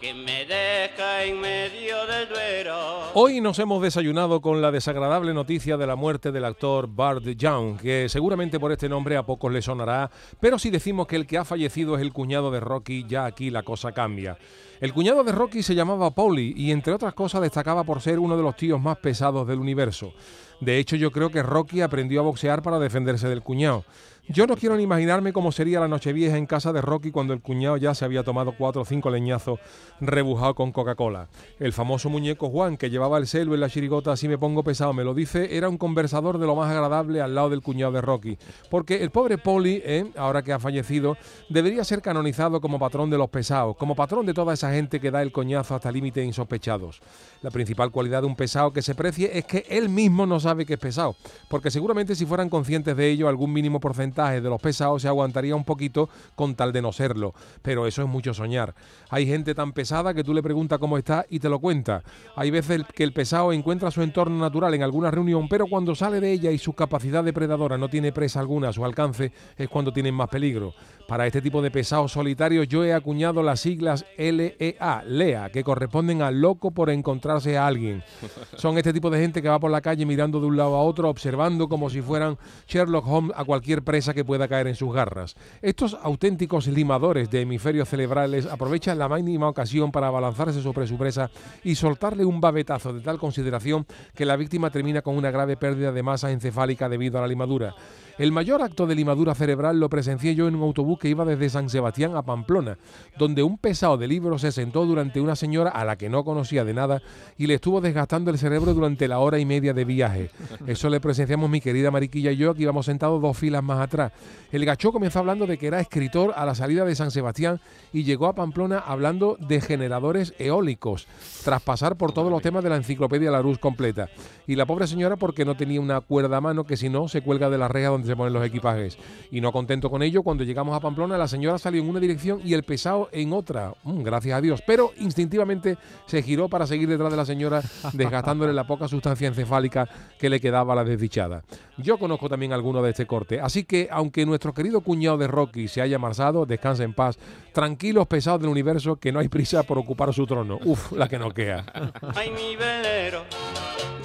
que me deja en medio del. Hoy nos hemos desayunado con la desagradable noticia de la muerte del actor Bart Young, que seguramente por este nombre a pocos le sonará, pero si decimos que el que ha fallecido es el cuñado de Rocky, ya aquí la cosa cambia. El cuñado de Rocky se llamaba Paulie y entre otras cosas destacaba por ser uno de los tíos más pesados del universo. De hecho, yo creo que Rocky aprendió a boxear para defenderse del cuñado. Yo no quiero ni imaginarme cómo sería la nochevieja en casa de Rocky cuando el cuñado ya se había tomado cuatro o cinco leñazos rebujado con Coca-Cola. El famoso muñeco Juan, que llevaba el celo en la chirigota así me pongo pesado, me lo dice, era un conversador de lo más agradable al lado del cuñado de Rocky. Porque el pobre Poli, ¿eh? ahora que ha fallecido, debería ser canonizado como patrón de los pesados, como patrón de toda esa gente que da el coñazo hasta límites insospechados. La principal cualidad de un pesado que se precie es que él mismo no sabe que es pesado, porque seguramente si fueran conscientes de ello, algún mínimo porcentaje de los pesados se aguantaría un poquito con tal de no serlo. Pero eso es mucho soñar. Hay gente tan pesada que tú le preguntas cómo está y te lo cuenta. Hay veces que el pesado encuentra su entorno natural en alguna reunión, pero cuando sale de ella y su capacidad depredadora no tiene presa alguna a su alcance, es cuando tienen más peligro. Para este tipo de pesados solitarios yo he acuñado las siglas LEA, LEA, que corresponden al loco por encontrarse a alguien. Son este tipo de gente que va por la calle mirando de un lado a otro, observando como si fueran Sherlock Holmes a cualquier presa que pueda caer en sus garras. Estos auténticos limadores de hemisferios cerebrales aprovechan la mínima ocasión para abalanzarse sobre su presa y soltarle un babetazo de tal consideración que la víctima termina con una grave pérdida de masa encefálica debido a la limadura. El mayor acto de limadura cerebral lo presencié yo en un autobús que iba desde San Sebastián a Pamplona, donde un pesado de libros se sentó durante una señora a la que no conocía de nada y le estuvo desgastando el cerebro durante la hora y media de viaje. Eso le presenciamos mi querida Mariquilla y yo, que íbamos sentados dos filas más atrás. El gacho comenzó hablando de que era escritor a la salida de San Sebastián y llegó a Pamplona hablando de generadores eólicos, tras pasar por todos los temas de la enciclopedia Larousse completa. Y la pobre señora porque no tenía una cuerda a mano que si no se cuelga de la reja donde se ponen los equipajes. Y no contento con ello, cuando llegamos a Pamplona, la señora salió en una dirección y el pesado en otra. Mm, gracias a Dios. Pero instintivamente se giró para seguir detrás de la señora, desgastándole la poca sustancia encefálica que le quedaba a la desdichada. Yo conozco también alguno de este corte. Así que, aunque nuestro querido cuñado de Rocky se haya marzado, descanse en paz. Tranquilos, pesados del universo, que no hay prisa por ocupar su trono. Uf, la que no queda. Ay, mi velero,